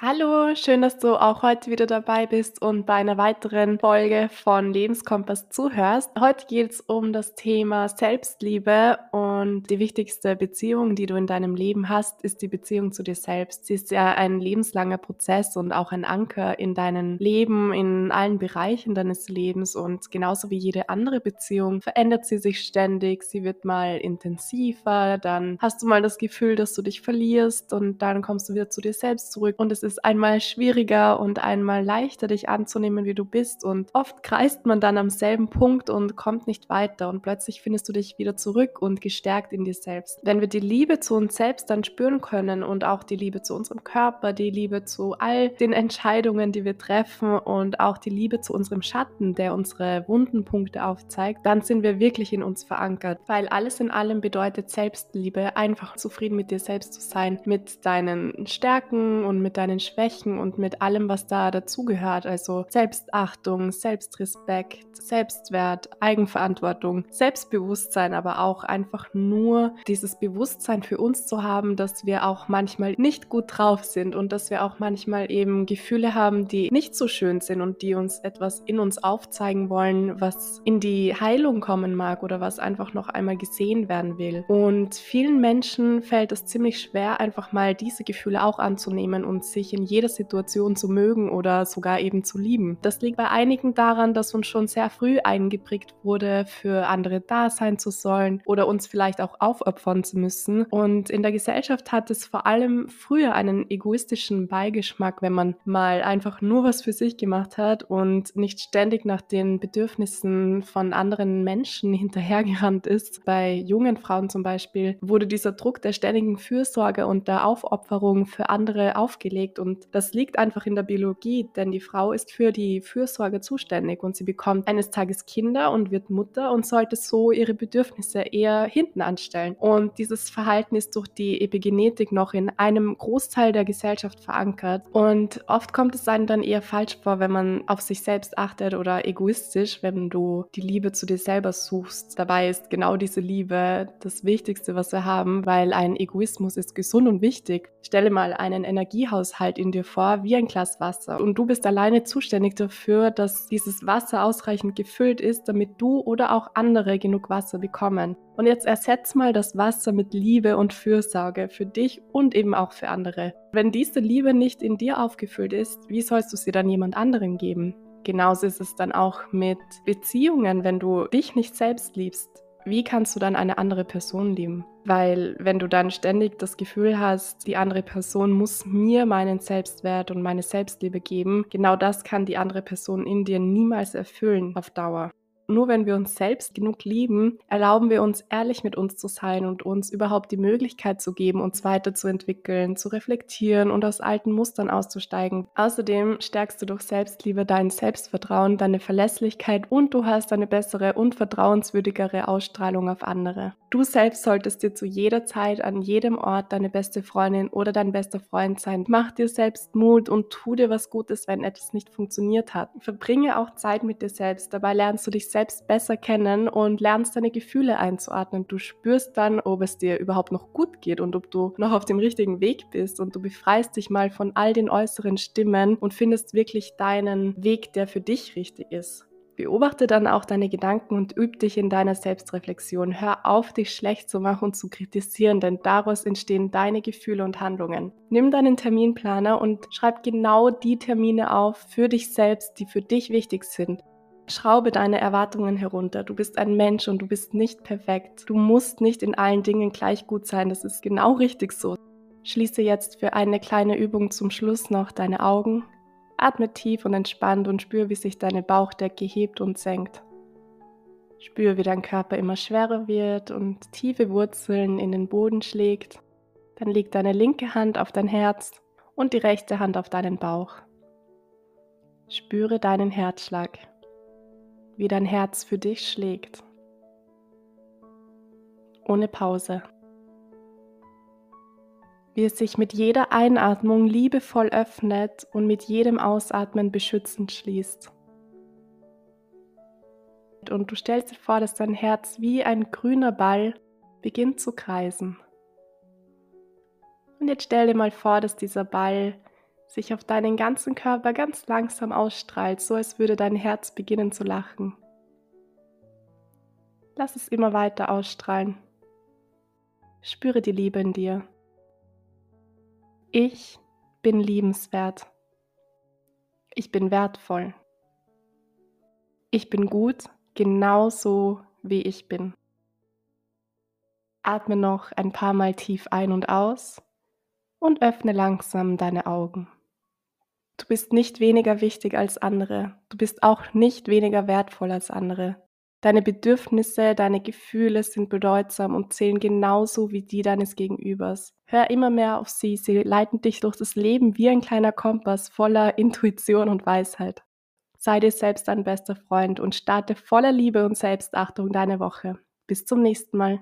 Hallo, schön, dass du auch heute wieder dabei bist und bei einer weiteren Folge von Lebenskompass zuhörst. Heute geht es um das Thema Selbstliebe und die wichtigste Beziehung, die du in deinem Leben hast, ist die Beziehung zu dir selbst. Sie ist ja ein lebenslanger Prozess und auch ein Anker in deinem Leben, in allen Bereichen deines Lebens und genauso wie jede andere Beziehung verändert sie sich ständig. Sie wird mal intensiver, dann hast du mal das Gefühl, dass du dich verlierst und dann kommst du wieder zu dir selbst zurück und es einmal schwieriger und einmal leichter, dich anzunehmen, wie du bist. Und oft kreist man dann am selben Punkt und kommt nicht weiter. Und plötzlich findest du dich wieder zurück und gestärkt in dir selbst. Wenn wir die Liebe zu uns selbst dann spüren können und auch die Liebe zu unserem Körper, die Liebe zu all den Entscheidungen, die wir treffen und auch die Liebe zu unserem Schatten, der unsere wunden Punkte aufzeigt, dann sind wir wirklich in uns verankert. Weil alles in allem bedeutet Selbstliebe, einfach zufrieden mit dir selbst zu sein, mit deinen Stärken und mit deinen Schwächen und mit allem, was da dazugehört. Also Selbstachtung, Selbstrespekt, Selbstwert, Eigenverantwortung, Selbstbewusstsein, aber auch einfach nur dieses Bewusstsein für uns zu haben, dass wir auch manchmal nicht gut drauf sind und dass wir auch manchmal eben Gefühle haben, die nicht so schön sind und die uns etwas in uns aufzeigen wollen, was in die Heilung kommen mag oder was einfach noch einmal gesehen werden will. Und vielen Menschen fällt es ziemlich schwer, einfach mal diese Gefühle auch anzunehmen und sich in jeder Situation zu mögen oder sogar eben zu lieben. Das liegt bei einigen daran, dass uns schon sehr früh eingeprägt wurde, für andere da sein zu sollen oder uns vielleicht auch aufopfern zu müssen. Und in der Gesellschaft hat es vor allem früher einen egoistischen Beigeschmack, wenn man mal einfach nur was für sich gemacht hat und nicht ständig nach den Bedürfnissen von anderen Menschen hinterhergerannt ist. Bei jungen Frauen zum Beispiel wurde dieser Druck der ständigen Fürsorge und der Aufopferung für andere aufgelegt und das liegt einfach in der Biologie, denn die Frau ist für die Fürsorge zuständig und sie bekommt eines Tages Kinder und wird Mutter und sollte so ihre Bedürfnisse eher hinten anstellen. Und dieses Verhalten ist durch die Epigenetik noch in einem Großteil der Gesellschaft verankert. Und oft kommt es einem dann eher falsch vor, wenn man auf sich selbst achtet oder egoistisch, wenn du die Liebe zu dir selber suchst. Dabei ist genau diese Liebe das Wichtigste, was wir haben, weil ein Egoismus ist gesund und wichtig. Stelle mal einen Energiehaushalt in dir vor wie ein Glas Wasser. Und du bist alleine zuständig dafür, dass dieses Wasser ausreichend gefüllt ist, damit du oder auch andere genug Wasser bekommen. Und jetzt ersetz mal das Wasser mit Liebe und Fürsorge für dich und eben auch für andere. Wenn diese Liebe nicht in dir aufgefüllt ist, wie sollst du sie dann jemand anderem geben? Genauso ist es dann auch mit Beziehungen, wenn du dich nicht selbst liebst wie kannst du dann eine andere Person lieben? Weil wenn du dann ständig das Gefühl hast, die andere Person muss mir meinen Selbstwert und meine Selbstliebe geben, genau das kann die andere Person in dir niemals erfüllen auf Dauer. Nur wenn wir uns selbst genug lieben, erlauben wir uns ehrlich mit uns zu sein und uns überhaupt die Möglichkeit zu geben, uns weiterzuentwickeln, zu reflektieren und aus alten Mustern auszusteigen. Außerdem stärkst du durch Selbstliebe dein Selbstvertrauen, deine Verlässlichkeit und du hast eine bessere und vertrauenswürdigere Ausstrahlung auf andere. Du selbst solltest dir zu jeder Zeit an jedem Ort deine beste Freundin oder dein bester Freund sein. Mach dir selbst Mut und tu dir was Gutes, wenn etwas nicht funktioniert hat. Verbringe auch Zeit mit dir selbst. Dabei lernst du dich selbst selbst besser kennen und lernst deine Gefühle einzuordnen. Du spürst dann, ob es dir überhaupt noch gut geht und ob du noch auf dem richtigen Weg bist und du befreist dich mal von all den äußeren Stimmen und findest wirklich deinen Weg, der für dich richtig ist. Beobachte dann auch deine Gedanken und üb dich in deiner Selbstreflexion. Hör auf, dich schlecht zu machen und zu kritisieren, denn daraus entstehen deine Gefühle und Handlungen. Nimm deinen Terminplaner und schreib genau die Termine auf für dich selbst, die für dich wichtig sind. Schraube deine Erwartungen herunter. Du bist ein Mensch und du bist nicht perfekt. Du musst nicht in allen Dingen gleich gut sein. Das ist genau richtig so. Schließe jetzt für eine kleine Übung zum Schluss noch deine Augen. Atme tief und entspannt und spür, wie sich deine Bauchdecke hebt und senkt. Spür, wie dein Körper immer schwerer wird und tiefe Wurzeln in den Boden schlägt. Dann leg deine linke Hand auf dein Herz und die rechte Hand auf deinen Bauch. Spüre deinen Herzschlag wie dein Herz für dich schlägt. Ohne Pause. Wie es sich mit jeder Einatmung liebevoll öffnet und mit jedem Ausatmen beschützend schließt. Und du stellst dir vor, dass dein Herz wie ein grüner Ball beginnt zu kreisen. Und jetzt stell dir mal vor, dass dieser Ball sich auf deinen ganzen Körper ganz langsam ausstrahlt, so als würde dein Herz beginnen zu lachen. Lass es immer weiter ausstrahlen. Spüre die Liebe in dir. Ich bin liebenswert. Ich bin wertvoll. Ich bin gut, genauso wie ich bin. Atme noch ein paar Mal tief ein und aus und öffne langsam deine Augen. Du bist nicht weniger wichtig als andere. Du bist auch nicht weniger wertvoll als andere. Deine Bedürfnisse, deine Gefühle sind bedeutsam und zählen genauso wie die deines Gegenübers. Hör immer mehr auf sie, sie leiten dich durch das Leben wie ein kleiner Kompass voller Intuition und Weisheit. Sei dir selbst dein bester Freund und starte voller Liebe und Selbstachtung deine Woche. Bis zum nächsten Mal.